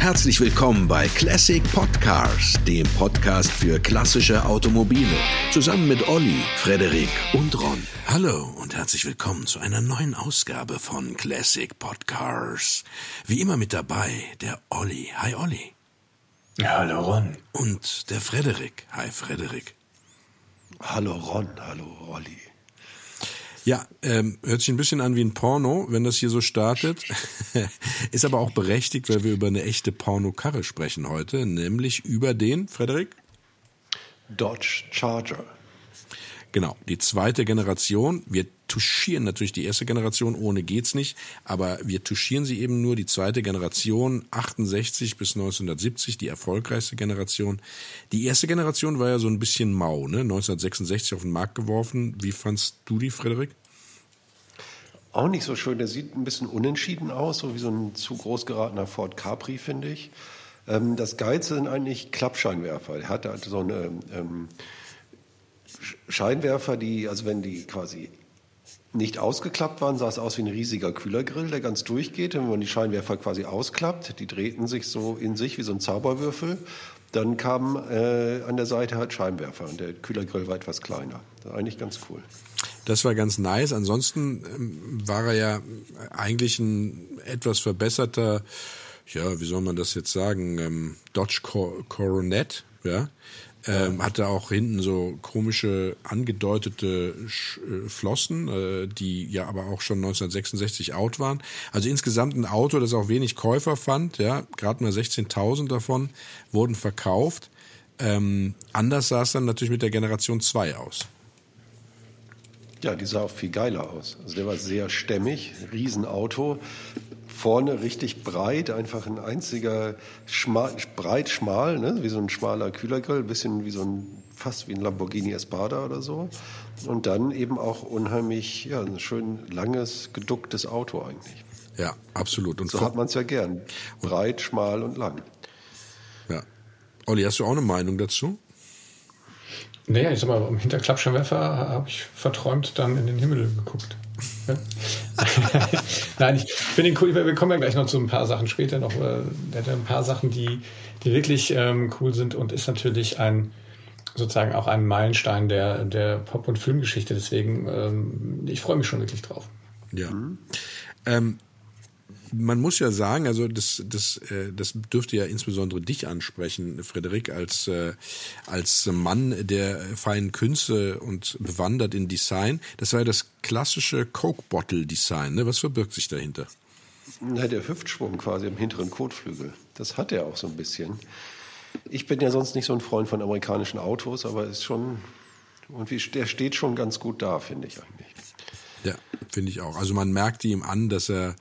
Herzlich willkommen bei Classic Podcars, dem Podcast für klassische Automobile. Zusammen mit Olli, Frederik und Ron. Hallo und herzlich willkommen zu einer neuen Ausgabe von Classic Podcars. Wie immer mit dabei der Olli. Hi Olli. Ja, hallo Ron. Und der Frederik. Hi Frederik. Hallo Ron, hallo Olli. Ja, ähm, hört sich ein bisschen an wie ein Porno, wenn das hier so startet. Ist aber auch berechtigt, weil wir über eine echte Pornokarre sprechen heute, nämlich über den, Frederik? Dodge Charger. Genau, die zweite Generation. Wir touchieren natürlich die erste Generation, ohne geht's nicht, aber wir touchieren sie eben nur die zweite Generation, 68 bis 1970, die erfolgreichste Generation. Die erste Generation war ja so ein bisschen mau, ne? 1966 auf den Markt geworfen. Wie fandst du die, Frederik? Auch nicht so schön. Der sieht ein bisschen unentschieden aus, so wie so ein zu groß geratener Ford Capri, finde ich. Ähm, das Geilste sind eigentlich Klappscheinwerfer. Er hatte so eine ähm, Scheinwerfer, die, also wenn die quasi nicht ausgeklappt waren, sah es aus wie ein riesiger Kühlergrill, der ganz durchgeht. Und wenn man die Scheinwerfer quasi ausklappt, die drehten sich so in sich wie so ein Zauberwürfel, dann kam äh, an der Seite halt Scheinwerfer und der Kühlergrill war etwas kleiner. Das war eigentlich ganz cool. Das war ganz nice. Ansonsten ähm, war er ja eigentlich ein etwas verbesserter, ja, wie soll man das jetzt sagen, ähm, Dodge Coronet, ja. Ähm, hatte auch hinten so komische angedeutete Sch äh, Flossen, äh, die ja aber auch schon 1966 out waren. Also insgesamt ein Auto, das auch wenig Käufer fand. Ja, gerade mal 16.000 davon wurden verkauft. Ähm, anders sah es dann natürlich mit der Generation 2 aus. Ja, die sah auch viel geiler aus. Also der war sehr stämmig, Riesenauto, vorne richtig breit, einfach ein einziger schmal, breit schmal, ne? wie so ein schmaler Kühlergrill, bisschen wie so ein fast wie ein Lamborghini Espada oder so. Und dann eben auch unheimlich, ja, ein schön langes, geducktes Auto eigentlich. Ja, absolut. Und so hat man es ja gern. Breit, schmal und lang. Ja. Olli, hast du auch eine Meinung dazu? Naja, ich sag mal, hinter Klappscheinwerfer habe ich verträumt dann in den Himmel geguckt. Nein, ich finde ihn cool. Wir kommen ja gleich noch zu ein paar Sachen später noch. Äh, der hat ein paar Sachen, die, die wirklich ähm, cool sind und ist natürlich ein sozusagen auch ein Meilenstein der, der Pop- und Filmgeschichte. Deswegen, ähm, ich freue mich schon wirklich drauf. Ja. Mhm. Ähm, man muss ja sagen, also das, das, äh, das dürfte ja insbesondere dich ansprechen, Frederik, als, äh, als Mann der feinen Künste und bewandert in Design. Das war ja das klassische Coke-Bottle-Design. Ne? Was verbirgt sich dahinter? Na, der Hüftschwung quasi im hinteren Kotflügel. Das hat er auch so ein bisschen. Ich bin ja sonst nicht so ein Freund von amerikanischen Autos, aber ist schon, und wie, der steht schon ganz gut da, finde ich eigentlich. Ja, finde ich auch. Also man merkt ihm an, dass er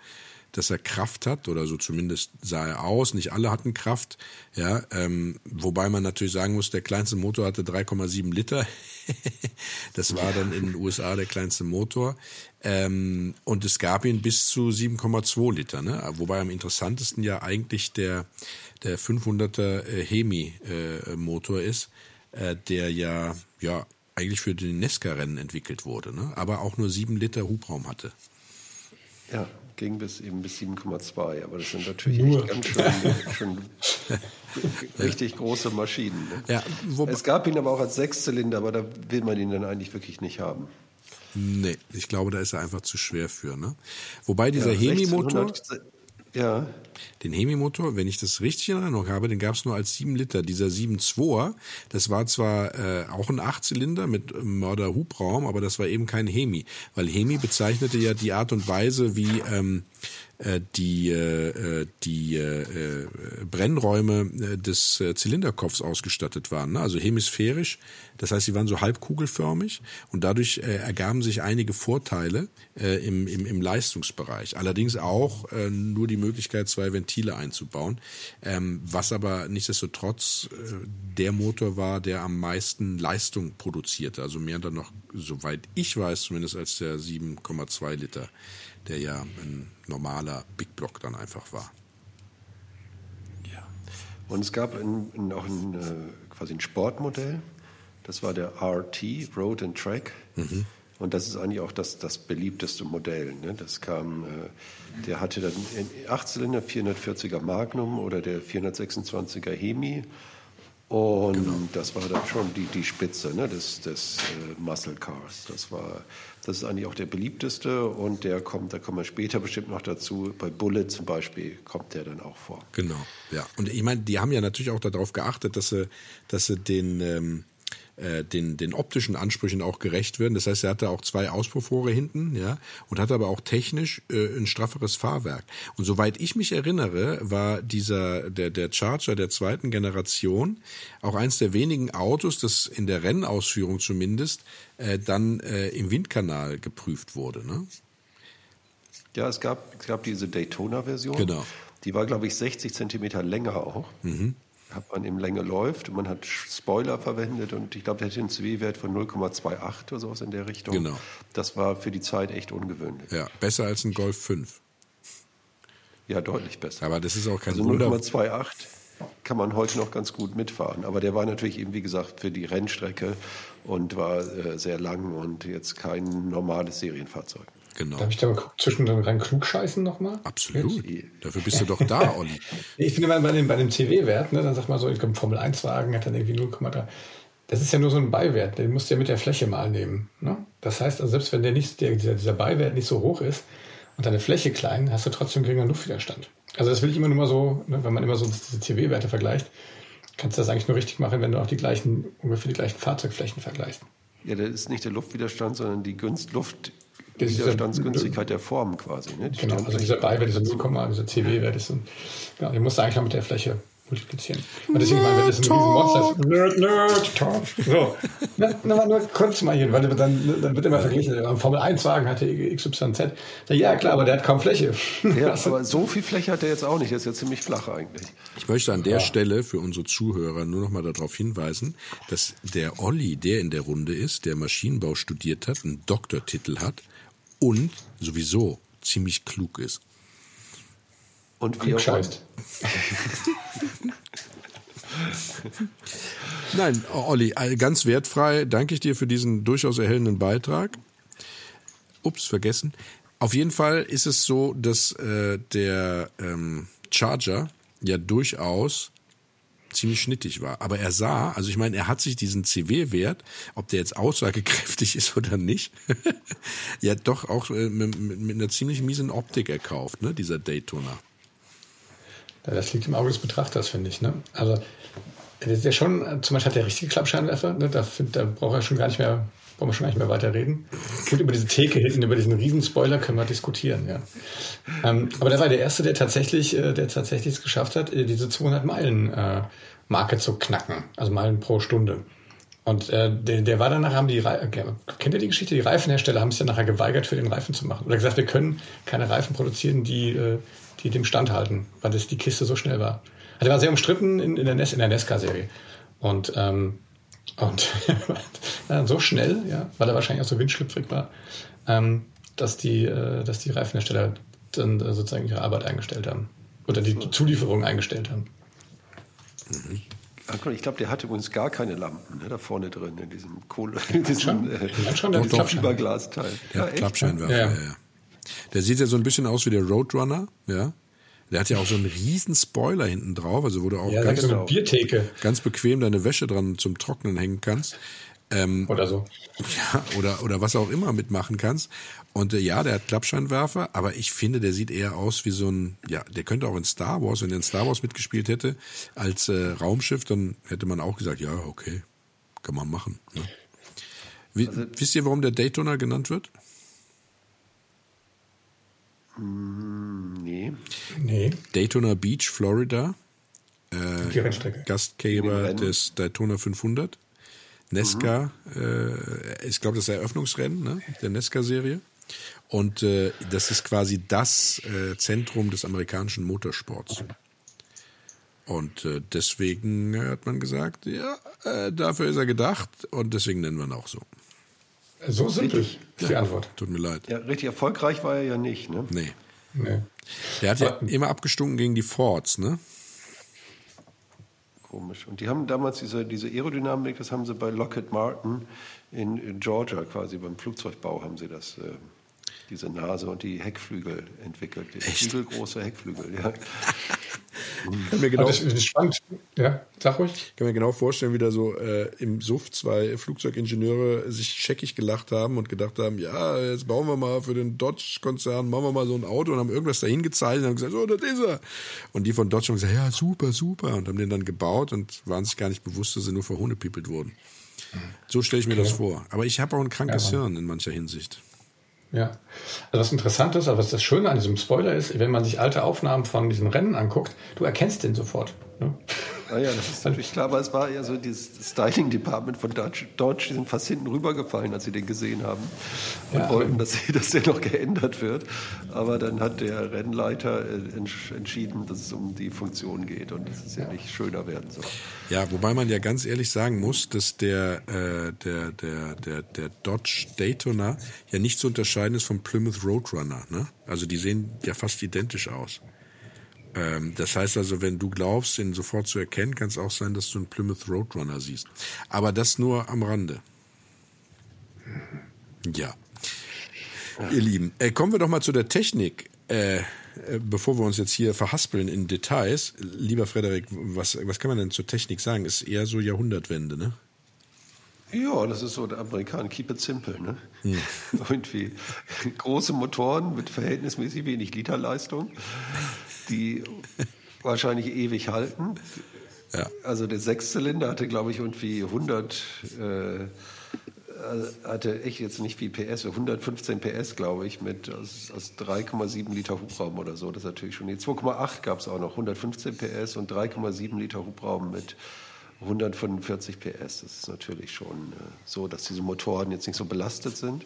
dass er Kraft hat oder so zumindest sah er aus. Nicht alle hatten Kraft, ja. Ähm, wobei man natürlich sagen muss, der kleinste Motor hatte 3,7 Liter. das war dann in den USA der kleinste Motor. Ähm, und es gab ihn bis zu 7,2 Liter, ne? Wobei am interessantesten ja eigentlich der der 500er äh, Hemi äh, Motor ist, äh, der ja ja eigentlich für die Nesca-Rennen entwickelt wurde, ne? aber auch nur 7 Liter Hubraum hatte. Ja, ging bis eben bis 7,2. Aber das sind natürlich Nur. echt ganz schön, schön richtig große Maschinen. Ne? Ja, es gab ihn aber auch als Sechszylinder, aber da will man ihn dann eigentlich wirklich nicht haben. Nee, ich glaube, da ist er einfach zu schwer für. Ne? Wobei dieser ja, Hemi-Motor. Ja. Den Hemi-Motor, wenn ich das richtig in Erinnerung habe, den gab es nur als 7 Liter. Dieser 7.2er, das war zwar äh, auch ein Achtzylinder mit Mörder-Hubraum, aber das war eben kein Hemi. Weil Hemi bezeichnete ja die Art und Weise, wie ähm, äh, die, äh, die äh, Brennräume äh, des äh, Zylinderkopfs ausgestattet waren. Ne? Also hemisphärisch, das heißt, sie waren so halbkugelförmig und dadurch äh, ergaben sich einige Vorteile äh, im, im, im Leistungsbereich. Allerdings auch äh, nur die Möglichkeit, zwei Ventile einzubauen, ähm, was aber nichtsdestotrotz äh, der Motor war, der am meisten Leistung produzierte. Also mehr dann noch, soweit ich weiß, zumindest als der 7,2 Liter der ja ein normaler Big Block dann einfach war. Ja. Und es gab in, in auch ein, äh, quasi ein Sportmodell, das war der RT, Road and Track. Mhm. Und das ist eigentlich auch das, das beliebteste Modell. Ne? Das kam, äh, der hatte dann 8 Zylinder, 440er Magnum oder der 426er Hemi. Und genau. das war dann schon die, die Spitze ne, des, des äh, Muscle Cars. Das war, das ist eigentlich auch der beliebteste und der kommt, da kommen wir später bestimmt noch dazu. Bei Bullet zum Beispiel kommt der dann auch vor. Genau, ja. Und ich meine, die haben ja natürlich auch darauf geachtet, dass sie, dass sie den ähm, äh, den, den optischen Ansprüchen auch gerecht werden. Das heißt, er hatte auch zwei Auspuffrohre hinten, ja, und hatte aber auch technisch äh, ein strafferes Fahrwerk. Und soweit ich mich erinnere, war dieser der der Charger der zweiten Generation auch eins der wenigen Autos, das in der Rennausführung zumindest äh, dann äh, im Windkanal geprüft wurde. Ne? Ja, es gab es gab diese Daytona-Version. Genau. Die war, glaube ich, 60 Zentimeter länger auch. Mhm hat man im Länge läuft. Man hat Spoiler verwendet und ich glaube, der hatte einen CW-Wert von 0,28 oder sowas in der Richtung. Genau. Das war für die Zeit echt ungewöhnlich. Ja, besser als ein Golf 5. Ja, deutlich besser. Aber das ist auch kein also 0,28 kann man heute noch ganz gut mitfahren. Aber der war natürlich eben, wie gesagt, für die Rennstrecke und war äh, sehr lang und jetzt kein normales Serienfahrzeug. Genau. Darf ich da mal zwischendrin rein klugscheißen nochmal? Absolut. Jetzt? Dafür bist du doch da, Olli. ich finde mal bei dem, bei dem CW-Wert, ne, dann sag mal so, ich glaube, Formel-1-Wagen hat dann irgendwie 0,3. Das ist ja nur so ein Beiwert, den musst du ja mit der Fläche mal nehmen. Ne? Das heißt, also selbst wenn der nicht, der, dieser, dieser Beiwert nicht so hoch ist und deine Fläche klein, hast du trotzdem geringer Luftwiderstand. Also das will ich immer nur mal so, ne, wenn man immer so diese CW-Werte vergleicht, kannst du das eigentlich nur richtig machen, wenn du auch die gleichen, ungefähr die gleichen Fahrzeugflächen vergleichst. Ja, das ist nicht der Luftwiderstand, sondern die Günstluft, Widerstandsgünstigkeit der Form quasi. Ne? Die genau, also dieser Beiwert, dieser 0, dieser CW-Wert ist, ein, genau, den musst eigentlich noch mit der Fläche multiplizieren. Und deswegen, meine, wenn das ein Riesenmonster ist, nerd, nerd, top. So. Na, na, nur kurz mal hier, weil dann, dann wird immer verglichen, ein Formel-1-Wagen hatte XYZ. Ja, klar, aber der hat kaum Fläche. Ja, aber so viel Fläche hat er jetzt auch nicht. Der ist ja ziemlich flach eigentlich. Ich möchte an der ja. Stelle für unsere Zuhörer nur noch mal darauf hinweisen, dass der Olli, der in der Runde ist, der Maschinenbau studiert hat, einen Doktortitel hat und sowieso ziemlich klug ist. Und wie scheißt. Nein, Olli, ganz wertfrei danke ich dir für diesen durchaus erhellenden Beitrag. Ups, vergessen. Auf jeden Fall ist es so, dass äh, der ähm, Charger ja durchaus ziemlich schnittig war. Aber er sah, also ich meine, er hat sich diesen CW-Wert, ob der jetzt aussagekräftig ist oder nicht, ja doch auch äh, mit, mit, einer ziemlich miesen Optik erkauft, ne, dieser Daytona. Das liegt im Auge des Betrachters, finde ich. Ne? Also, der ist ja schon, zum Beispiel hat der richtige Klappscheinwerfer, ne? da, find, da braucht er schon gar nicht mehr wollen wir schon gar nicht mehr weiter reden. Gut, über diese Theke hinten, über diesen Riesenspoiler können wir diskutieren, ja. Ähm, aber der war der Erste, der tatsächlich, äh, der tatsächlich es geschafft hat, äh, diese 200 Meilen äh, Marke zu knacken. Also Meilen pro Stunde. Und äh, der, der war danach, haben die, Re kennt ihr die Geschichte? Die Reifenhersteller haben sich dann nachher geweigert, für den Reifen zu machen. Oder gesagt, wir können keine Reifen produzieren, die, äh, die dem standhalten, weil das die Kiste so schnell war. Also der war sehr umstritten in, in der, Nes in der Nesca-Serie. Und ähm, und so schnell, ja, weil er wahrscheinlich auch so windschlüpfrig war, ähm, dass, die, äh, dass die Reifenhersteller dann äh, sozusagen ihre Arbeit eingestellt haben. Oder die Zulieferung eingestellt haben. Mhm. Ich glaube, der hatte übrigens gar keine Lampen ne, da vorne drin, in diesem Kohle, in diesem äh, Fiberglasteil. Ja, ja Klappscheinwerfer, ja, ja. Der sieht ja so ein bisschen aus wie der Roadrunner, ja. Der hat ja auch so einen riesen Spoiler hinten drauf, also wo du auch ja, ganz, Biertheke. ganz bequem deine Wäsche dran zum Trocknen hängen kannst. Ähm, oder so. Ja, oder, oder was auch immer mitmachen kannst. Und äh, ja, der hat Klappscheinwerfer, aber ich finde, der sieht eher aus wie so ein, ja, der könnte auch in Star Wars, wenn er in Star Wars mitgespielt hätte, als äh, Raumschiff, dann hätte man auch gesagt, ja, okay, kann man machen. Ne? Wie, also, wisst ihr, warum der Daytona genannt wird? Hm, nee. Nee. Daytona Beach, Florida. Äh, Gastgeber des Daytona 500. Nesca, mhm. äh, ich glaube, das Eröffnungsrennen ne, der Nesca-Serie. Und äh, das ist quasi das äh, Zentrum des amerikanischen Motorsports. Und äh, deswegen hat man gesagt, ja, äh, dafür ist er gedacht und deswegen nennen wir ihn auch so. So simpel ist die Antwort. Tut mir leid. Ja, richtig erfolgreich war er ja nicht, ne? Nee. nee. Der hat ja immer abgestunken gegen die Fords, ne? komisch. Und die haben damals diese, diese Aerodynamik, das haben sie bei Lockheed Martin in, in Georgia quasi, beim Flugzeugbau haben sie das. Äh, diese Nase und die Heckflügel entwickelt. Die flügelgroße Heckflügel, ja. kann mir genau, das ist spannend. Ja, sag ruhig. Ich kann mir genau vorstellen, wie da so äh, im Suff zwei Flugzeugingenieure sich scheckig gelacht haben und gedacht haben, ja, jetzt bauen wir mal für den Dodge-Konzern, machen wir mal so ein Auto und haben irgendwas dahin gezeichnet und haben gesagt, oh, das ist er. Und die von Dodge haben gesagt, ja, super, super. Und haben den dann gebaut und waren sich gar nicht bewusst, dass sie nur verhohnepiepelt wurden. So stelle ich mir okay. das vor. Aber ich habe auch ein krankes ja, Hirn in mancher Hinsicht. Ja, also was interessant ist, aber was das Schöne an diesem Spoiler ist, wenn man sich alte Aufnahmen von diesen Rennen anguckt, du erkennst den sofort. Ne? Ah ja, das ist natürlich klar, aber es war ja so dieses Styling Department von Dodge, Dodge die sind fast hinten rübergefallen, als sie den gesehen haben und ja, wollten, dass, dass der noch geändert wird. Aber dann hat der Rennleiter äh, entschieden, dass es um die Funktion geht und dass es ja, ja nicht schöner werden soll. Ja, wobei man ja ganz ehrlich sagen muss, dass der, äh, der, der, der, der Dodge Daytona ja nicht zu unterscheiden ist vom Plymouth Roadrunner. Ne? Also die sehen ja fast identisch aus. Ähm, das heißt also, wenn du glaubst, ihn sofort zu erkennen, kann es auch sein, dass du einen Plymouth Roadrunner siehst. Aber das nur am Rande. Ja. Ihr Lieben, äh, kommen wir doch mal zu der Technik. Äh, äh, bevor wir uns jetzt hier verhaspeln in Details, lieber Frederik, was, was kann man denn zur Technik sagen? Ist eher so Jahrhundertwende, ne? Ja, das ist so der Amerikaner, keep it simple. Ne? Hm. Irgendwie große Motoren mit verhältnismäßig wenig Literleistung die wahrscheinlich ewig halten. Ja. Also der Sechszylinder hatte, glaube ich, irgendwie 100, äh, hatte echt jetzt nicht viel PS, 115 PS, glaube ich, mit aus, aus 3,7 Liter Hubraum oder so. Das ist natürlich schon. Die 2,8 gab es auch noch, 115 PS und 3,7 Liter Hubraum mit 145 PS. Das ist natürlich schon äh, so, dass diese Motoren jetzt nicht so belastet sind.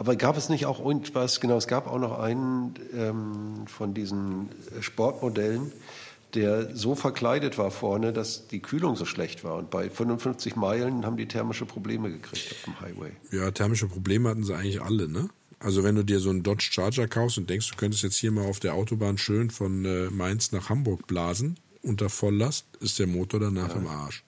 Aber gab es nicht auch irgendwas, genau, es gab auch noch einen ähm, von diesen Sportmodellen, der so verkleidet war vorne, dass die Kühlung so schlecht war. Und bei 55 Meilen haben die thermische Probleme gekriegt auf dem Highway. Ja, thermische Probleme hatten sie eigentlich alle, ne? Also wenn du dir so einen Dodge Charger kaufst und denkst, du könntest jetzt hier mal auf der Autobahn schön von äh, Mainz nach Hamburg blasen unter Volllast, ist der Motor danach ja. im Arsch.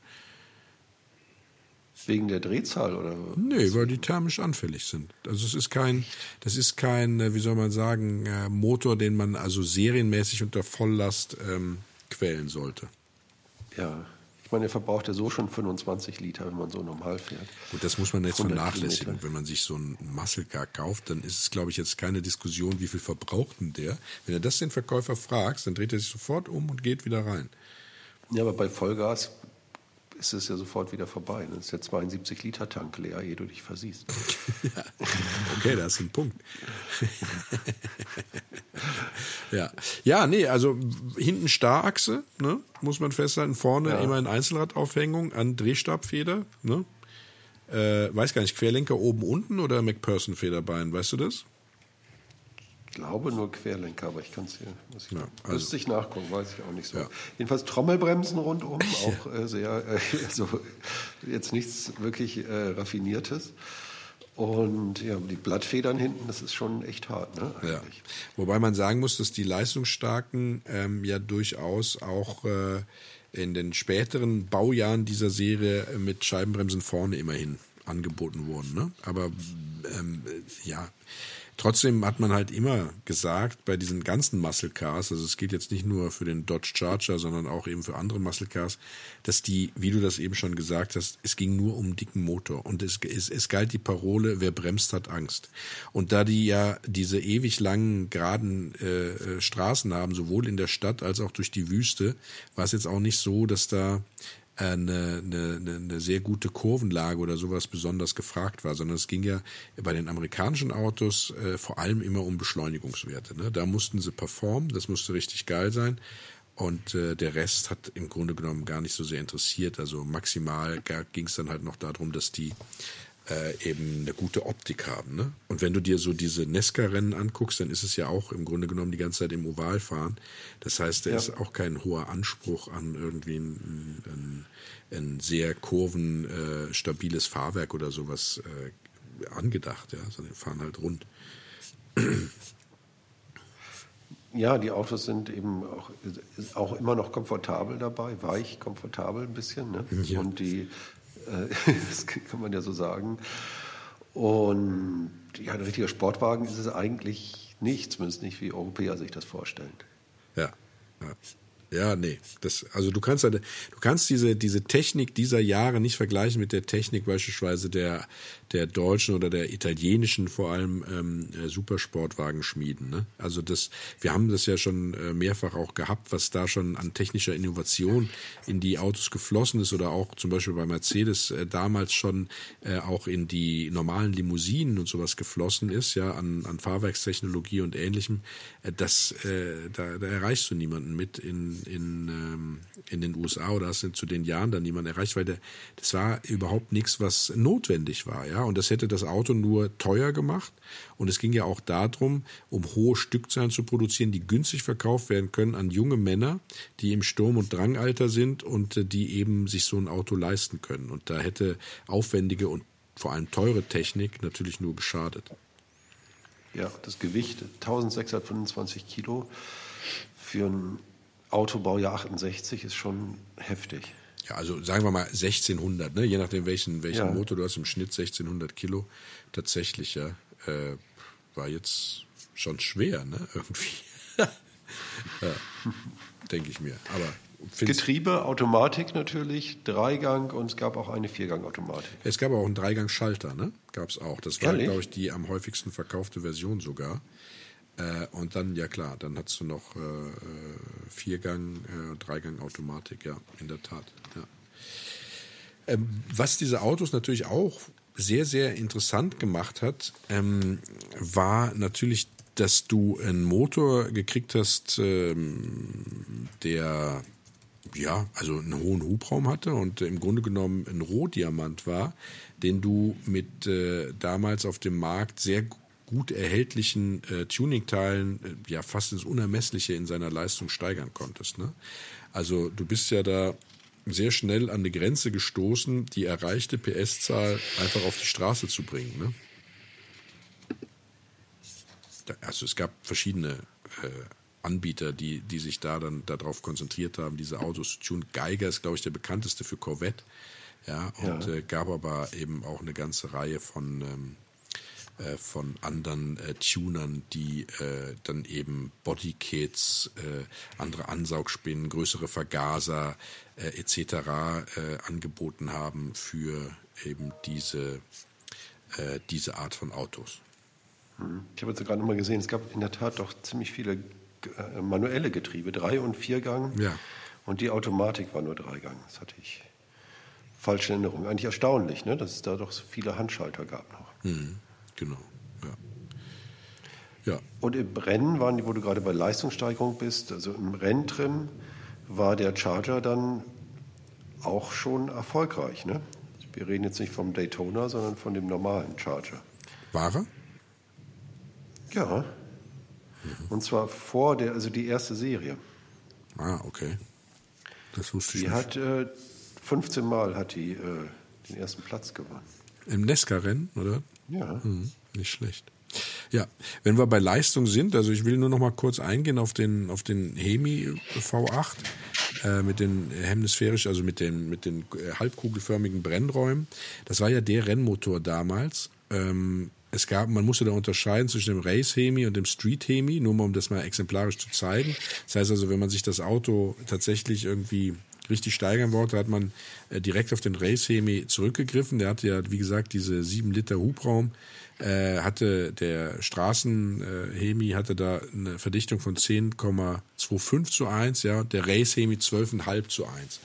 Wegen der Drehzahl oder? Nee, weil die thermisch anfällig sind. Also es ist kein, das ist kein, äh, wie soll man sagen, äh, Motor, den man also serienmäßig unter Volllast ähm, quälen sollte. Ja, ich meine, er verbraucht ja so schon 25 Liter, wenn man so normal fährt. Und das muss man jetzt vernachlässigen. Kilometer. Wenn man sich so einen Muscle Car kauft, dann ist es, glaube ich, jetzt keine Diskussion, wie viel verbraucht denn der. Wenn er das den Verkäufer fragt, dann dreht er sich sofort um und geht wieder rein. Ja, aber bei Vollgas ist es ja sofort wieder vorbei. Dann ist der 72 Liter Tank leer, ehe du dich versiehst. ja. Okay, da ist ein Punkt. ja. ja, nee, also hinten Starachse, ne, muss man festhalten. Vorne ja. immer in Einzelradaufhängung an Drehstabfeder. Ne? Äh, weiß gar nicht, Querlenker oben, unten oder McPherson-Federbein, weißt du das? Ich glaube nur Querlenker, aber ich kann es hier, muss ich, ja, also, müsste ich nachgucken, weiß ich auch nicht so. Ja. Jedenfalls Trommelbremsen rundum, auch äh, sehr, äh, also jetzt nichts wirklich äh, Raffiniertes. Und ja, die Blattfedern hinten, das ist schon echt hart, ne? Ja. Wobei man sagen muss, dass die leistungsstarken ähm, ja durchaus auch äh, in den späteren Baujahren dieser Serie mit Scheibenbremsen vorne immerhin angeboten wurden. Ne? Aber ähm, ja, Trotzdem hat man halt immer gesagt, bei diesen ganzen Muscle Cars, also es geht jetzt nicht nur für den Dodge Charger, sondern auch eben für andere Muscle Cars, dass die, wie du das eben schon gesagt hast, es ging nur um dicken Motor. Und es, es, es galt die Parole, wer bremst, hat Angst. Und da die ja diese ewig langen, geraden äh, äh Straßen haben, sowohl in der Stadt als auch durch die Wüste, war es jetzt auch nicht so, dass da eine, eine, eine sehr gute Kurvenlage oder sowas besonders gefragt war, sondern es ging ja bei den amerikanischen Autos äh, vor allem immer um Beschleunigungswerte. Ne? Da mussten sie performen, das musste richtig geil sein. Und äh, der Rest hat im Grunde genommen gar nicht so sehr interessiert. Also maximal ging es dann halt noch darum, dass die äh, eben eine gute Optik haben. Ne? Und wenn du dir so diese Nesca-Rennen anguckst, dann ist es ja auch im Grunde genommen die ganze Zeit im Oval fahren. Das heißt, da ja. ist auch kein hoher Anspruch an irgendwie ein, ein, ein sehr kurvenstabiles äh, Fahrwerk oder sowas äh, angedacht, ja, sondern fahren halt rund. ja, die Autos sind eben auch, auch immer noch komfortabel dabei, weich, komfortabel ein bisschen. Ne? Ja. Und die, das kann man ja so sagen. Und ja, ein richtiger Sportwagen ist es eigentlich nicht, zumindest nicht wie Europäer sich das vorstellen. Ja, ja. Ja, nee. Das, also du kannst, du kannst diese, diese Technik dieser Jahre nicht vergleichen mit der Technik beispielsweise der, der deutschen oder der italienischen vor allem ähm, äh, Supersportwagenschmieden. Ne? Also das, wir haben das ja schon äh, mehrfach auch gehabt, was da schon an technischer Innovation in die Autos geflossen ist oder auch zum Beispiel bei Mercedes äh, damals schon äh, auch in die normalen Limousinen und sowas geflossen ist, ja, an, an Fahrwerkstechnologie und ähnlichem. Äh, das, äh, da, da erreichst du niemanden mit in in, ähm, in den USA oder hast du zu den Jahren dann niemand erreicht, weil der, das war überhaupt nichts, was notwendig war, ja. Und das hätte das Auto nur teuer gemacht. Und es ging ja auch darum, um hohe Stückzahlen zu produzieren, die günstig verkauft werden können an junge Männer, die im Sturm- und Drangalter sind und äh, die eben sich so ein Auto leisten können. Und da hätte aufwendige und vor allem teure Technik natürlich nur geschadet. Ja, das Gewicht 1625 Kilo für ein Autobaujahr 68 ist schon heftig. Ja, also sagen wir mal 1600, ne? je nachdem welchen, welchen ja. Motor du hast, im Schnitt 1600 Kilo. Tatsächlich, ja. Äh, war jetzt schon schwer, ne? Irgendwie. ja, denke ich mir. Aber Getriebe, Automatik natürlich, Dreigang und es gab auch eine Viergang-Automatik. Es gab auch einen Dreigang-Schalter, ne? Gab es auch. Das war, glaube ich, die am häufigsten verkaufte Version sogar. Äh, und dann, ja klar, dann hast du noch äh, äh, Viergang, äh, Dreigang Automatik, ja, in der Tat. Ja. Ähm, was diese Autos natürlich auch sehr, sehr interessant gemacht hat, ähm, war natürlich, dass du einen Motor gekriegt hast, ähm, der ja, also einen hohen Hubraum hatte und im Grunde genommen ein Rohdiamant war, den du mit äh, damals auf dem Markt sehr gut erhältlichen äh, Tuning-Teilen äh, ja fast ins Unermessliche in seiner Leistung steigern konntest. Ne? Also du bist ja da sehr schnell an eine Grenze gestoßen, die erreichte PS-Zahl einfach auf die Straße zu bringen. Ne? Also es gab verschiedene äh, Anbieter, die, die sich da dann darauf konzentriert haben, diese Autos zu tun. Geiger ist, glaube ich, der bekannteste für Corvette. Ja, und ja. Äh, gab aber eben auch eine ganze Reihe von ähm, äh, von anderen äh, Tunern, die äh, dann eben Bodykits, äh, andere Ansaugspinnen, größere Vergaser äh, etc. Äh, angeboten haben für eben diese, diese Art von Autos. Hm. Ich habe jetzt gerade nochmal gesehen, es gab in der Tat doch ziemlich viele manuelle Getriebe, Drei- und Viergang. Ja. Und die Automatik war nur Dreigang. Das hatte ich falsche Erinnerung. Eigentlich erstaunlich, ne? dass es da doch so viele Handschalter gab noch. Mhm. Genau. Ja. ja. Und im Rennen waren die, wo du gerade bei Leistungssteigerung bist, also im Renntrim war der Charger dann auch schon erfolgreich. Ne? Wir reden jetzt nicht vom Daytona, sondern von dem normalen Charger. War er? Ja. Mhm. Und zwar vor der, also die erste Serie. Ah, okay. Das wusste ich die nicht. Hat, äh, 15 Mal hat die äh, den ersten Platz gewonnen. Im Nesca-Rennen, oder? Ja. Hm, nicht schlecht. Ja, wenn wir bei Leistung sind, also ich will nur noch mal kurz eingehen auf den, auf den Hemi V8 äh, mit den hemisphärisch, also mit den, mit den äh, halbkugelförmigen Brennräumen. Das war ja der Rennmotor damals. Ähm, es gab, man musste da unterscheiden zwischen dem Race Hemi und dem Street Hemi, nur mal um das mal exemplarisch zu zeigen. Das heißt also, wenn man sich das Auto tatsächlich irgendwie richtig steigern wollte, hat man äh, direkt auf den Race Hemi zurückgegriffen. Der hatte ja, wie gesagt, diese sieben Liter Hubraum. Äh, hatte der Straßen-Hemi hatte da eine Verdichtung von 10,25 zu 1, ja, der Race Hemi 12,5 zu 1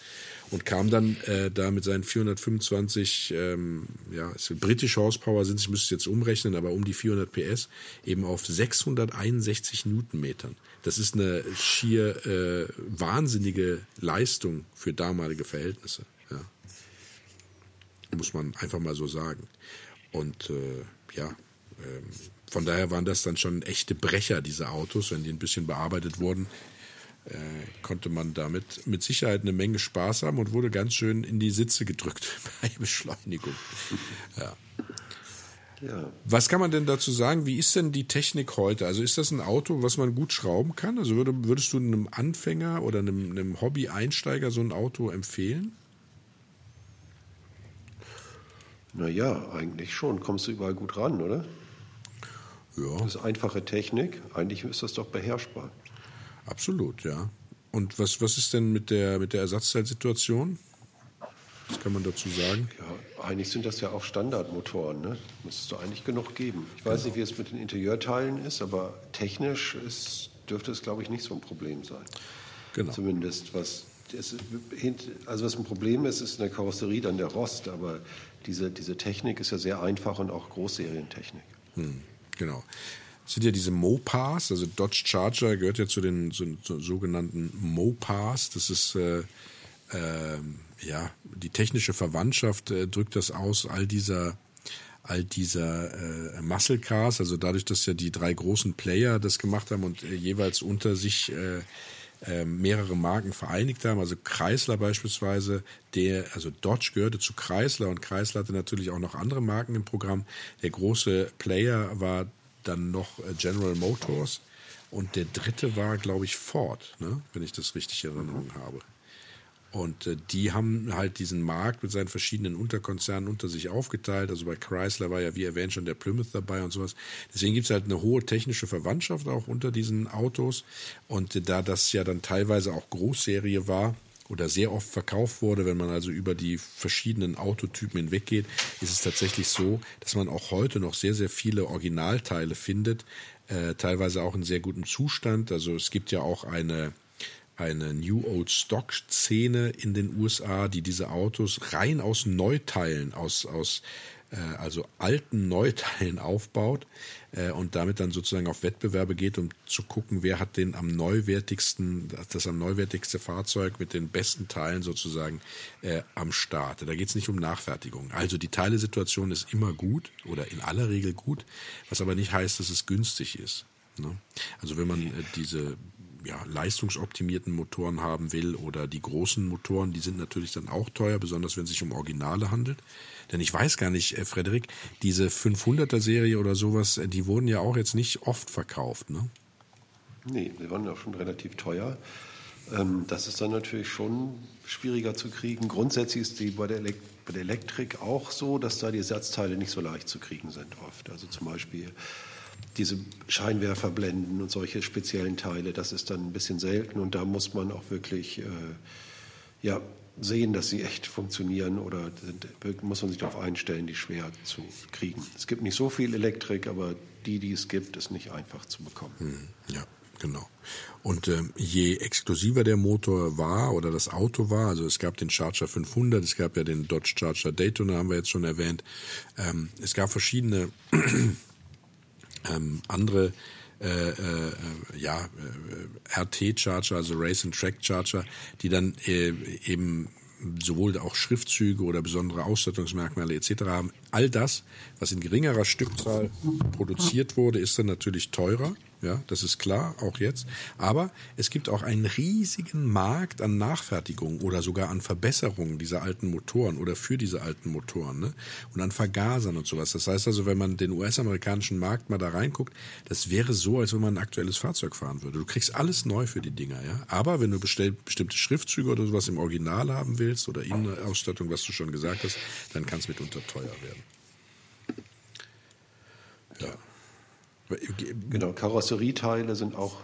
und kam dann äh, da mit seinen 425, ähm, ja, britische Horsepower sind, ich müsste es jetzt umrechnen, aber um die 400 PS eben auf 661 Newtonmetern. Das ist eine schier äh, wahnsinnige Leistung für damalige Verhältnisse. Ja. Muss man einfach mal so sagen. Und äh, ja, ähm, von daher waren das dann schon echte Brecher, diese Autos, wenn die ein bisschen bearbeitet wurden äh, konnte man damit mit Sicherheit eine Menge Spaß haben und wurde ganz schön in die Sitze gedrückt bei Beschleunigung. Ja. Ja. Was kann man denn dazu sagen? Wie ist denn die Technik heute? Also ist das ein Auto, was man gut schrauben kann? Also würdest du einem Anfänger oder einem, einem Hobby-Einsteiger so ein Auto empfehlen? Naja, eigentlich schon. Kommst du überall gut ran, oder? Ja. Das ist einfache Technik. Eigentlich ist das doch beherrschbar. Absolut, ja. Und was, was ist denn mit der, mit der Ersatzteilsituation? Was kann man dazu sagen? Ja, eigentlich sind das ja auch Standardmotoren. Ne? Müsstest du eigentlich genug geben. Ich weiß genau. nicht, wie es mit den Interieurteilen ist, aber technisch ist, dürfte es, glaube ich, nicht so ein Problem sein. Genau. Zumindest was. Es, also was ein Problem ist, ist in der Karosserie dann der Rost, aber diese, diese Technik ist ja sehr einfach und auch Großserientechnik. Hm, genau. Es sind ja diese Mopars, also Dodge Charger gehört ja zu den so, so, sogenannten Mopars. Das ist äh, äh, ja die technische Verwandtschaft äh, drückt das aus all dieser all dieser äh, Muscle Cars, also dadurch, dass ja die drei großen Player das gemacht haben und äh, jeweils unter sich äh, äh, mehrere Marken vereinigt haben. Also Chrysler beispielsweise, der, also Dodge gehörte zu Chrysler und Chrysler hatte natürlich auch noch andere Marken im Programm. Der große Player war dann noch äh, General Motors und der dritte war, glaube ich, Ford, ne? wenn ich das richtig in Erinnerung habe. Und äh, die haben halt diesen Markt mit seinen verschiedenen Unterkonzernen unter sich aufgeteilt. Also bei Chrysler war ja, wie erwähnt, schon der Plymouth dabei und sowas. Deswegen gibt es halt eine hohe technische Verwandtschaft auch unter diesen Autos. Und äh, da das ja dann teilweise auch Großserie war, oder sehr oft verkauft wurde, wenn man also über die verschiedenen Autotypen hinweggeht, ist es tatsächlich so, dass man auch heute noch sehr, sehr viele Originalteile findet, äh, teilweise auch in sehr gutem Zustand. Also es gibt ja auch eine eine New Old Stock Szene in den USA, die diese Autos rein aus Neuteilen, aus, aus äh, also alten Neuteilen aufbaut äh, und damit dann sozusagen auf Wettbewerbe geht, um zu gucken, wer hat den am neuwertigsten, das am neuwertigste Fahrzeug mit den besten Teilen sozusagen äh, am Start. Da geht es nicht um Nachfertigung. Also die Teilesituation ist immer gut oder in aller Regel gut, was aber nicht heißt, dass es günstig ist. Ne? Also wenn man äh, diese ja, leistungsoptimierten Motoren haben will oder die großen Motoren, die sind natürlich dann auch teuer, besonders wenn es sich um Originale handelt. Denn ich weiß gar nicht, äh, Frederik, diese 500er Serie oder sowas, äh, die wurden ja auch jetzt nicht oft verkauft, ne? Nee, die waren auch schon relativ teuer. Ähm, das ist dann natürlich schon schwieriger zu kriegen. Grundsätzlich ist die bei der, bei der Elektrik auch so, dass da die Ersatzteile nicht so leicht zu kriegen sind oft. Also zum Beispiel diese Scheinwerferblenden und solche speziellen Teile, das ist dann ein bisschen selten und da muss man auch wirklich äh, ja, sehen, dass sie echt funktionieren oder muss man sich darauf einstellen, die schwer zu kriegen. Es gibt nicht so viel Elektrik, aber die, die es gibt, ist nicht einfach zu bekommen. Hm, ja. Genau. Und ähm, je exklusiver der Motor war oder das Auto war, also es gab den Charger 500, es gab ja den Dodge Charger Daytona, haben wir jetzt schon erwähnt. Ähm, es gab verschiedene ähm, andere äh, äh, ja, äh, RT-Charger, also Race and Track Charger, die dann äh, eben sowohl auch Schriftzüge oder besondere Ausstattungsmerkmale etc. haben. All das, was in geringerer Stückzahl produziert wurde, ist dann natürlich teurer. Ja, das ist klar, auch jetzt. Aber es gibt auch einen riesigen Markt an Nachfertigungen oder sogar an Verbesserungen dieser alten Motoren oder für diese alten Motoren ne? und an Vergasern und sowas. Das heißt also, wenn man den US-amerikanischen Markt mal da reinguckt, das wäre so, als wenn man ein aktuelles Fahrzeug fahren würde. Du kriegst alles neu für die Dinger, ja. Aber wenn du bestimmte Schriftzüge oder sowas im Original haben willst oder Innenausstattung, was du schon gesagt hast, dann kann es mitunter teuer werden. Genau, Karosserieteile sind auch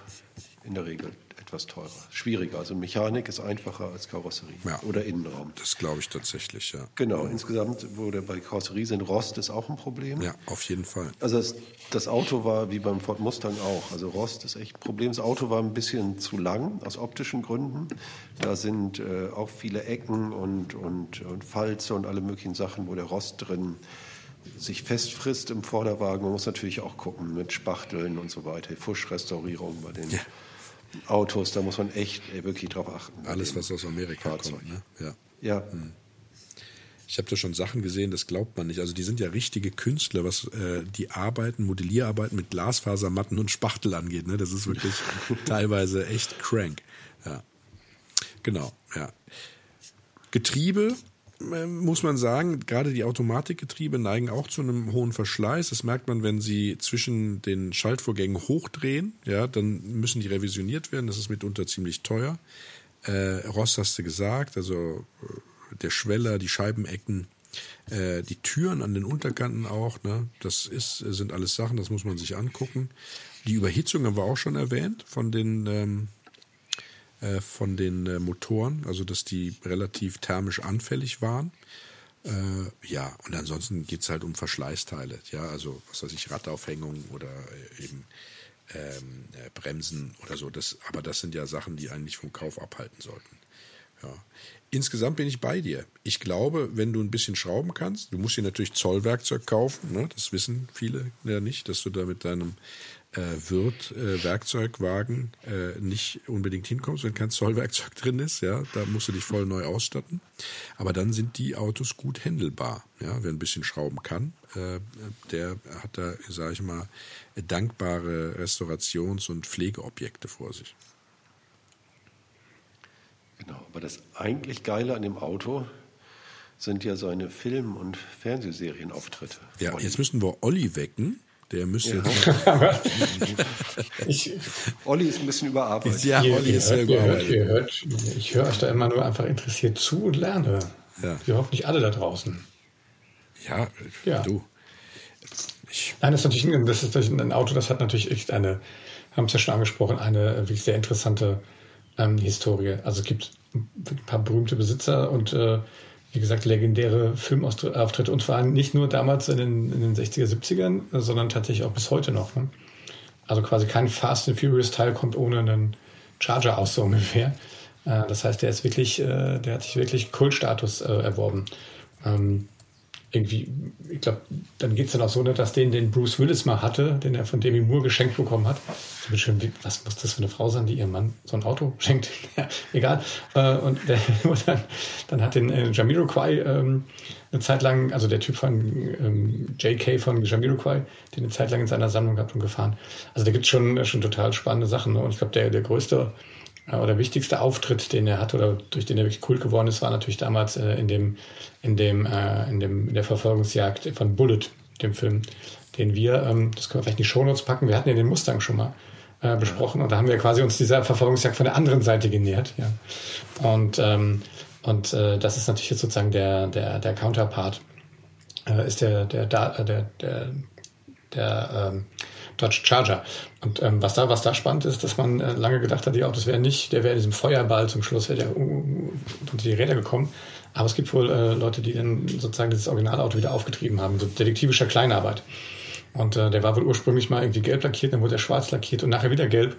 in der Regel etwas teurer. Schwieriger. Also Mechanik ist einfacher als Karosserie ja, oder Innenraum. Das glaube ich tatsächlich, ja. Genau, ja. insgesamt, wo der bei Karosserie sind, Rost ist auch ein Problem. Ja, auf jeden Fall. Also das, das, Auto war wie beim Ford Mustang auch. Also Rost ist echt ein Problem. Das Auto war ein bisschen zu lang aus optischen Gründen. Da sind äh, auch viele Ecken und, und, und Falze und alle möglichen Sachen, wo der Rost drin ist sich festfrisst im Vorderwagen. Man muss natürlich auch gucken mit Spachteln und so weiter, Fuschrestaurierung bei den ja. Autos, da muss man echt ey, wirklich drauf achten. Alles, was aus Amerika Fahrzeug. kommt, ne? Ja. ja. Hm. Ich habe da schon Sachen gesehen, das glaubt man nicht. Also die sind ja richtige Künstler, was äh, die Arbeiten, Modellierarbeiten mit Glasfasermatten und Spachtel angeht. Ne? Das ist wirklich teilweise echt crank. Ja. Genau, ja. Getriebe muss man sagen, gerade die Automatikgetriebe neigen auch zu einem hohen Verschleiß. Das merkt man, wenn sie zwischen den Schaltvorgängen hochdrehen. Ja, dann müssen die revisioniert werden. Das ist mitunter ziemlich teuer. Äh, Rost hast du gesagt, also äh, der Schweller, die Scheibenecken, äh, die Türen an den Unterkanten auch. Ne? Das ist, sind alles Sachen, das muss man sich angucken. Die Überhitzung haben wir auch schon erwähnt von den ähm, äh, von den äh, Motoren, also dass die relativ thermisch anfällig waren. Äh, ja, und ansonsten geht es halt um Verschleißteile, ja, also was weiß ich, Radaufhängung oder äh, eben ähm, äh, Bremsen oder so. Das, aber das sind ja Sachen, die eigentlich vom Kauf abhalten sollten. Ja. Insgesamt bin ich bei dir. Ich glaube, wenn du ein bisschen schrauben kannst, du musst dir natürlich Zollwerkzeug kaufen, ne? das wissen viele ja nicht, dass du da mit deinem wird äh, Werkzeugwagen äh, nicht unbedingt hinkommst, wenn kein Zollwerkzeug drin ist, ja, da musst du dich voll neu ausstatten. Aber dann sind die Autos gut händelbar. Ja, wer ein bisschen schrauben kann, äh, der hat da, sage ich mal, dankbare Restaurations- und Pflegeobjekte vor sich. Genau, aber das eigentlich Geile an dem Auto sind ja seine Film- und Fernsehserienauftritte. Ja, jetzt müssen wir Olli wecken. Der müsste ja. ich, Olli ist ein bisschen überarbeitet. Ja, ihr, Olli ihr ist hört, sehr überarbeitet. Ihr hört, ich höre euch da immer nur einfach interessiert zu und lerne. Ja. Wir hoffen nicht alle da draußen. Ja, ja. du. Ich Nein, das ist natürlich ein, das ist ein Auto, das hat natürlich echt eine, haben es ja schon angesprochen, eine wirklich sehr interessante ähm, Historie. Also es gibt ein paar berühmte Besitzer und äh, wie gesagt, legendäre Filmauftritte. Und zwar nicht nur damals in den, in den 60er, 70ern, sondern tatsächlich auch bis heute noch. Ne? Also quasi kein Fast and Furious Teil kommt ohne einen Charger aus, so ungefähr. Äh, das heißt, der ist wirklich, äh, der hat sich wirklich Kultstatus äh, erworben. Ähm, irgendwie, ich glaube, dann geht es dann auch so, ne, dass den, den Bruce Willis mal hatte, den er von Demi Moore geschenkt bekommen hat. Schön, was muss das für eine Frau sein, die ihrem Mann so ein Auto schenkt? ja, egal. Äh, und, der, dann, dann, hat den äh, Jamiroquai ähm, eine Zeit lang, also der Typ von ähm, JK von Jamiroquai, den eine Zeit lang in seiner Sammlung gehabt und gefahren. Also da gibt es schon, schon total spannende Sachen. Ne? Und ich glaube, der, der größte oder wichtigste Auftritt, den er hat oder durch den er wirklich Kult geworden ist, war natürlich damals äh, in dem, in dem, äh, in dem, in der Verfolgungsjagd von Bullet, dem Film, den wir, ähm, das können wir vielleicht in die Shownotes packen, wir hatten ja den Mustang schon mal äh, besprochen und da haben wir quasi uns dieser Verfolgungsjagd von der anderen Seite genähert, ja. Und, ähm, und äh, das ist natürlich jetzt sozusagen der, der, der Counterpart, äh, ist der, der, der, der, der, der ähm, Dodge Charger. Und ähm, was da was da spannend ist, dass man äh, lange gedacht hat, die Autos wären nicht, der wäre in diesem Feuerball zum Schluss wäre der uh, unter die Räder gekommen. Aber es gibt wohl äh, Leute, die dann sozusagen dieses Originalauto wieder aufgetrieben haben, so detektivischer Kleinarbeit. Und äh, der war wohl ursprünglich mal irgendwie gelb lackiert, dann wurde er schwarz lackiert und nachher wieder gelb.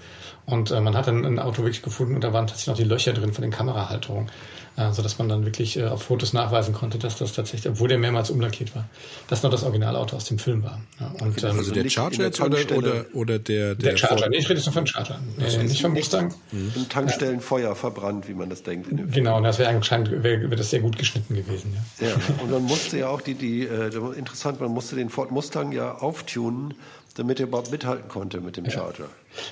Und äh, man hat dann ein Auto wirklich gefunden und da waren tatsächlich noch die Löcher drin von den Kamerahalterungen äh, sodass man dann wirklich äh, auf Fotos nachweisen konnte, dass das tatsächlich, obwohl der mehrmals umlackiert war, dass noch das Originalauto aus dem Film war. Ja, und, ähm, also der Charger jetzt oder, oder, oder der, der, der Charger? Nee, ich rede jetzt nur von Charger. Also nicht vom Mustang. Im Tankstellenfeuer verbrannt, wie man das denkt. genau, und das wäre anscheinend wäre wär das sehr gut geschnitten gewesen. Ja. ja, und man musste ja auch die, die äh, interessant, man musste den Ford Mustang ja auftunen, damit er überhaupt mithalten konnte mit dem Charger.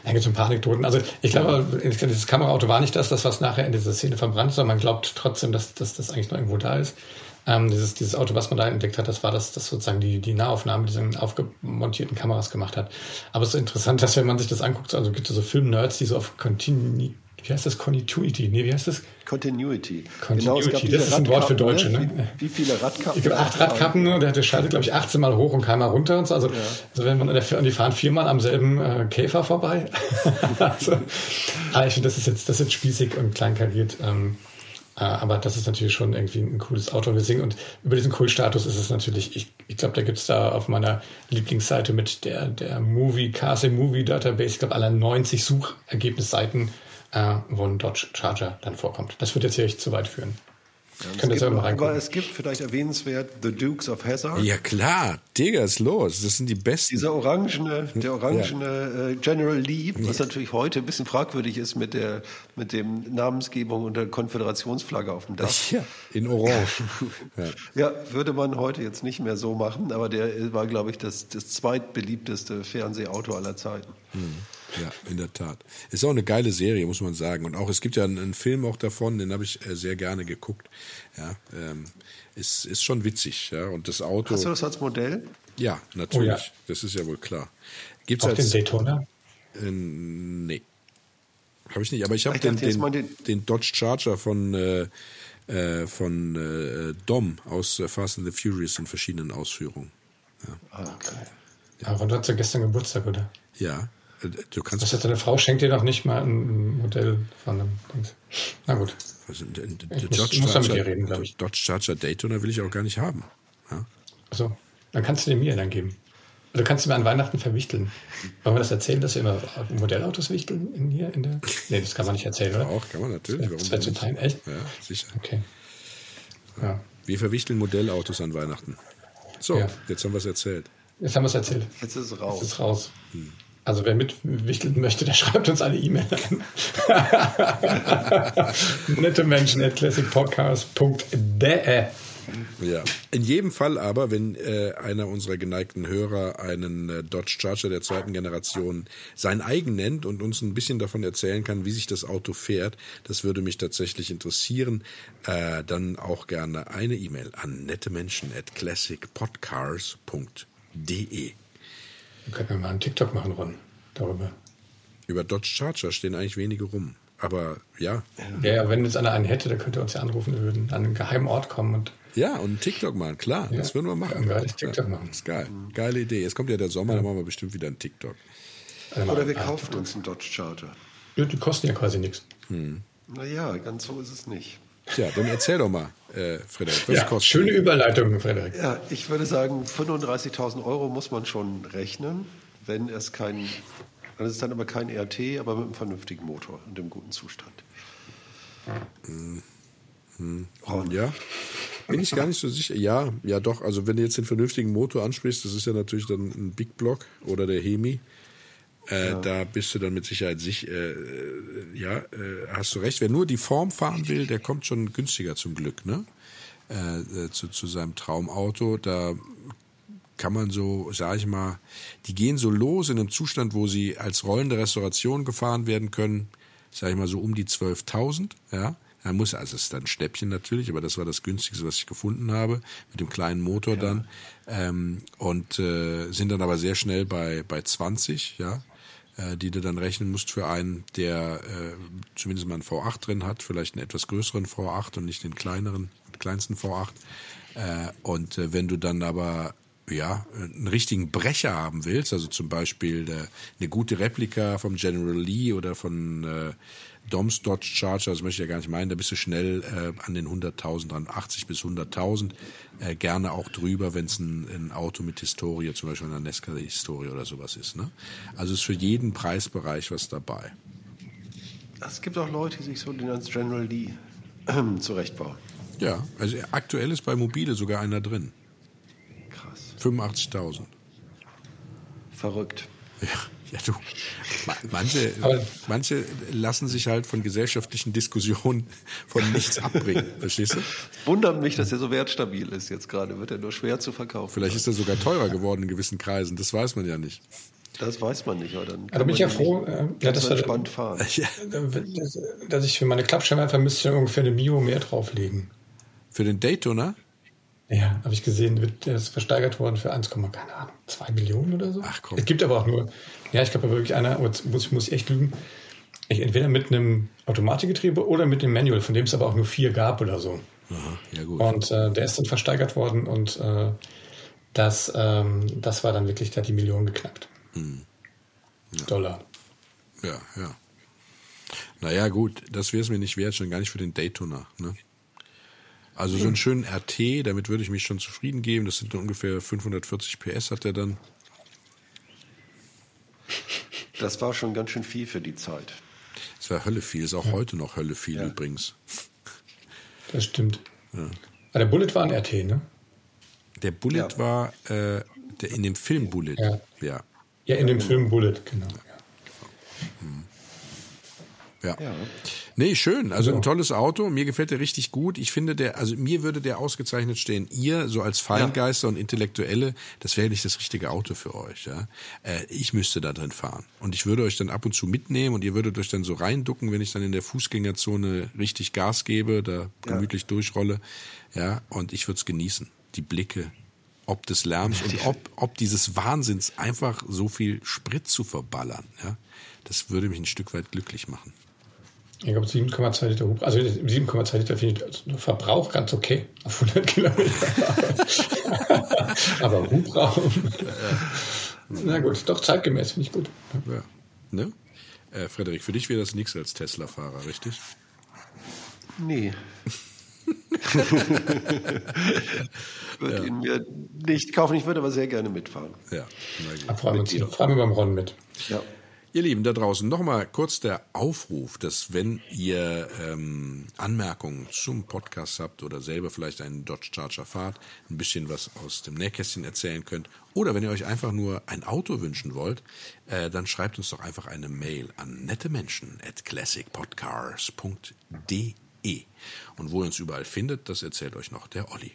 Da gibt es ein paar Anekdoten. Also ich glaube, dieses Kameraauto war nicht das, das was nachher in dieser Szene verbrannt ist, sondern man glaubt trotzdem, dass, dass das eigentlich noch irgendwo da ist. Ähm, dieses, dieses Auto, was man da entdeckt hat, das war das, das sozusagen die, die Nahaufnahme, die diese aufgemontierten Kameras gemacht hat. Aber es ist interessant, dass wenn man sich das anguckt, also gibt es so Film-Nerds, die so auf Continu wie heißt das? Continuity? Nee, wie heißt das? Continuity. Continuity. Genau, das ist ein Wort für Deutsche, ne? Wie, wie viele Radkappen? Ich glaube, acht Radkappen, der, der schaltet, glaube ich, 18 Mal hoch und keinmal runter und so. Also, ja. also wenn man, und die fahren viermal am selben äh, Käfer vorbei. also, aber ich finde, das ist jetzt, das ist spießig und kleinkariert. Ähm, äh, aber das ist natürlich schon irgendwie ein cooles Auto. Wir singen und über diesen Cool-Status ist es natürlich, ich, ich glaube, da gibt es da auf meiner Lieblingsseite mit der, der Movie, KC Movie Database, ich glaube, aller 90 Suchergebnisseiten äh, wo ein Dodge Charger dann vorkommt. Das wird jetzt hier echt zu weit führen. Ja, es, gibt, aber es gibt vielleicht erwähnenswert The Dukes of Hazzard. Ja klar, Digga ist los. Das sind die besten. Dieser orangene, der orangene ja. äh, General Lee, was ja. natürlich heute ein bisschen fragwürdig ist mit der mit dem Namensgebung unter Konföderationsflagge auf dem Dach. Ja, in Orange. ja. würde man heute jetzt nicht mehr so machen, aber der war, glaube ich, das, das zweitbeliebteste Fernsehauto aller Zeiten. Hm. Ja, in der Tat. Ist auch eine geile Serie, muss man sagen. Und auch, es gibt ja einen, einen Film auch davon, den habe ich äh, sehr gerne geguckt. Ja, ähm, ist, ist schon witzig, ja. Und das Auto. Hast du das als Modell? Ja, natürlich. Oh, ja. Das ist ja wohl klar. Gibt's auch als, den Daytona? Äh, nee. Habe ich nicht, aber ich habe den, den, den, den, Dodge Charger von, äh, äh, von äh, Dom aus äh, Fast and the Furious in verschiedenen Ausführungen. Ja. Ah, okay. Ja. Aber du hattest ja gestern Geburtstag, oder? Ja. Du kannst das heißt, deine Frau schenkt dir noch nicht mal ein Modell von einem Dings. Na gut. Also, der, der ich Dodge, muss, Charger, muss reden, ich. Dodge Charger Daytona will ich auch gar nicht haben. Ja? Achso, dann kannst du den mir dann geben. Du kannst mir an Weihnachten verwichteln. Wollen wir das erzählen, dass wir immer Modellautos wichteln in hier? In der nee, das kann man nicht erzählen, oder? Auch, kann man natürlich. Das wäre zu teilen, echt? Ja, sicher. Okay. Ja. Wir verwichteln Modellautos an Weihnachten. So, ja. jetzt haben wir es erzählt. Jetzt haben wir es erzählt. Jetzt ist es raus. Jetzt ist raus. Hm. Also wer mitwichteln möchte, der schreibt uns eine E-Mail an. Nette Menschen at classicpodcast.de ja. In jedem Fall aber, wenn äh, einer unserer geneigten Hörer einen äh, Dodge Charger der zweiten Generation sein eigen nennt und uns ein bisschen davon erzählen kann, wie sich das Auto fährt, das würde mich tatsächlich interessieren. Äh, dann auch gerne eine E-Mail an nettemenschen at classicpodcars.de. Wir könnten mal einen TikTok machen, Ron, darüber. Über Dodge Charger stehen eigentlich wenige rum. Aber ja. Ja, ja wenn jetzt einer einen hätte, der könnte uns ja anrufen, wir würden an einen geheimen Ort kommen und ja, und TikTok machen, klar, ja. das würden wir machen. Ja, TikTok machen. Das ist geil. Geile Idee. Jetzt kommt ja der Sommer, dann machen wir bestimmt wieder einen TikTok. Oder wir kaufen uns einen Dodge Charger. Ja, die kosten ja quasi nichts. Hm. Naja, ganz so ist es nicht. Tja, dann erzähl doch mal, äh, Frederik, was ja, kostet Schöne Überleitung, Frederik. Ja, ich würde sagen, 35.000 Euro muss man schon rechnen, wenn es kein, dann ist es dann aber kein RT, aber mit einem vernünftigen Motor und im guten Zustand. Hm. Hm. Oh, ja, bin ich gar nicht so sicher. Ja, ja doch. Also wenn du jetzt den vernünftigen Motor ansprichst, das ist ja natürlich dann ein Big Block oder der Hemi. Äh, ja. Da bist du dann mit Sicherheit sich, äh, ja, äh, hast du recht. Wer nur die Form fahren will, der kommt schon günstiger zum Glück, ne? Äh, äh, zu, zu seinem Traumauto. Da kann man so, sag ich mal, die gehen so los in einem Zustand, wo sie als rollende Restauration gefahren werden können, sag ich mal so um die 12.000, ja. Er muss, also es ist dann ein Schnäppchen natürlich, aber das war das günstigste, was ich gefunden habe, mit dem kleinen Motor ja. dann. Ähm, und äh, sind dann aber sehr schnell bei, bei 20, ja, äh, die du dann rechnen musst für einen, der äh, zumindest mal einen V8 drin hat, vielleicht einen etwas größeren V8 und nicht den kleineren, kleinsten V8. Äh, und äh, wenn du dann aber ja, einen richtigen Brecher haben willst, also zum Beispiel äh, eine gute Replika vom General Lee oder von äh, Doms Dodge Charger, das möchte ich ja gar nicht meinen, da bist du schnell äh, an den 100.000 dran, 80 bis 100.000. Äh, gerne auch drüber, wenn es ein, ein, Auto mit Historie, zum Beispiel eine Nesca-Historie oder sowas ist. Ne? Also ist für jeden Preisbereich was dabei. Es gibt auch Leute, die sich so den als General Lee zurechtbauen. Ja, also aktuell ist bei Mobile sogar einer drin. Krass. 85.000. Verrückt. Ja. Ja, du. Manche, manche lassen sich halt von gesellschaftlichen Diskussionen von nichts abbringen. Verstehst du? Wundert mich, dass er so wertstabil ist jetzt gerade. Wird er nur schwer zu verkaufen. Vielleicht ist er sogar teurer geworden in gewissen Kreisen. Das weiß man ja nicht. Das weiß man nicht, aber dann kann da bin ich ja froh, äh, ja, dass, entspannt fahren. Ja. dass ich für meine Klappscheinwerfer müsste ungefähr eine Mio mehr drauflegen. Für den Daytona? Ja, habe ich gesehen, wird der ist versteigert worden für 1, keine Ahnung, 2 Millionen oder so. Ach komm. Es gibt aber auch nur, ja, ich glaube wirklich einer, muss, muss ich echt lügen, ich, entweder mit einem Automatikgetriebe oder mit dem Manual, von dem es aber auch nur vier gab oder so. Aha, ja gut. Und äh, der ist dann versteigert worden und äh, das, ähm, das war dann wirklich, da die Million geknackt. Hm. Ja. Dollar. Ja, ja. Naja, gut, das wäre es mir nicht wert, schon gar nicht für den Daytona. Ne? Also so einen schönen RT, damit würde ich mich schon zufrieden geben. Das sind ungefähr 540 PS hat er dann. Das war schon ganz schön viel für die Zeit. Das war Hölle viel, ist auch ja. heute noch Hölle viel ja. übrigens. Das stimmt. Ja. Aber der Bullet war ein RT, ne? Der Bullet ja. war äh, der in dem Film Bullet. Ja, ja. ja in dem Film Bullet, genau. Hm. Ja. Nee, schön. Also ja. ein tolles Auto. Mir gefällt der richtig gut. Ich finde der, also mir würde der ausgezeichnet stehen. Ihr, so als Feingeister ja. und Intellektuelle, das wäre nicht das richtige Auto für euch. Ja? Äh, ich müsste da drin fahren. Und ich würde euch dann ab und zu mitnehmen und ihr würdet euch dann so reinducken, wenn ich dann in der Fußgängerzone richtig Gas gebe, da gemütlich ja. durchrolle. Ja, und ich würde es genießen. Die Blicke, ob des Lärms und ob, ob dieses Wahnsinns einfach so viel Sprit zu verballern. Ja? Das würde mich ein Stück weit glücklich machen. Ich glaube 7,2 Liter Hub. Also 7,2 Liter finde ich als Verbrauch ganz okay auf 100 Kilometer. Aber Hubraum. Na gut, doch zeitgemäß finde ich gut. Ja. Ne? Äh, Frederik, für dich wäre das nichts als Tesla-Fahrer, richtig? Nee. würde ja. ihn mir nicht kaufen, ich würde aber sehr gerne mitfahren. Ja, na gut. Fahren wir, fahren wir beim Ron mit. Ja. Ihr Lieben da draußen, nochmal kurz der Aufruf, dass wenn ihr ähm, Anmerkungen zum Podcast habt oder selber vielleicht einen Dodge Charger fahrt, ein bisschen was aus dem Nähkästchen erzählen könnt oder wenn ihr euch einfach nur ein Auto wünschen wollt, äh, dann schreibt uns doch einfach eine Mail an nettemenschen at classicpodcars.de. Und wo ihr uns überall findet, das erzählt euch noch der Olli.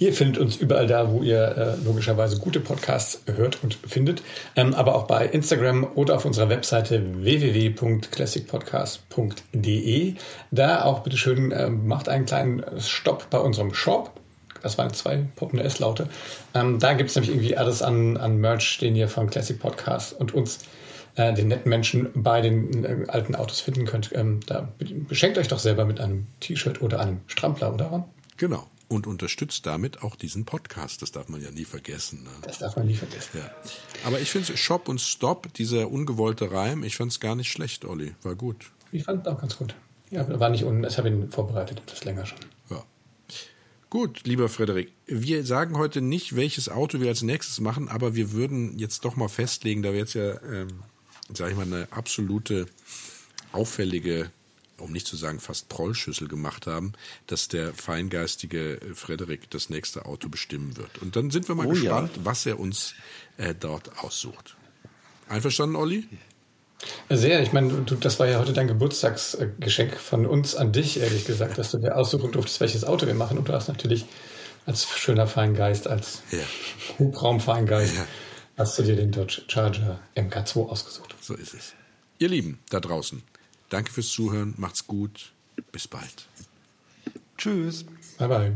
Ihr findet uns überall da, wo ihr äh, logischerweise gute Podcasts hört und findet, ähm, aber auch bei Instagram oder auf unserer Webseite www.classicpodcast.de. Da auch bitte schön äh, macht einen kleinen Stopp bei unserem Shop. Das waren zwei poppende S-Laute. Ähm, da gibt es nämlich irgendwie alles an, an Merch, den ihr von Classic Podcast und uns äh, den netten Menschen bei den äh, alten Autos finden könnt. Ähm, da beschenkt euch doch selber mit einem T-Shirt oder einem Strampler, oder Ron? Genau und unterstützt damit auch diesen Podcast. Das darf man ja nie vergessen. Ne? Das darf man nie vergessen. Ja. Aber ich finde Shop und Stop, dieser ungewollte Reim, ich fand es gar nicht schlecht, Olli. War gut. Ich fand es auch ganz gut. Ja, war nicht unten. Ich habe ihn vorbereitet, etwas länger schon. Ja. Gut, lieber Frederik, wir sagen heute nicht, welches Auto wir als nächstes machen, aber wir würden jetzt doch mal festlegen, da wir jetzt ja, ähm, sage ich mal, eine absolute auffällige um nicht zu sagen fast Prollschüssel gemacht haben, dass der feingeistige Frederik das nächste Auto bestimmen wird. Und dann sind wir mal oh, gespannt, ja. was er uns äh, dort aussucht. Einverstanden, Olli? Sehr. Ich meine, du, das war ja heute dein Geburtstagsgeschenk von uns an dich, ehrlich gesagt, dass du dir aussuchen durftest, welches Auto wir machen. Und du hast natürlich als schöner Feingeist, als ja. Hubraumfeingeist, ja. hast du dir den Dodge Charger MK2 ausgesucht. So ist es. Ihr Lieben da draußen, Danke fürs Zuhören, macht's gut, bis bald. Tschüss. Bye bye.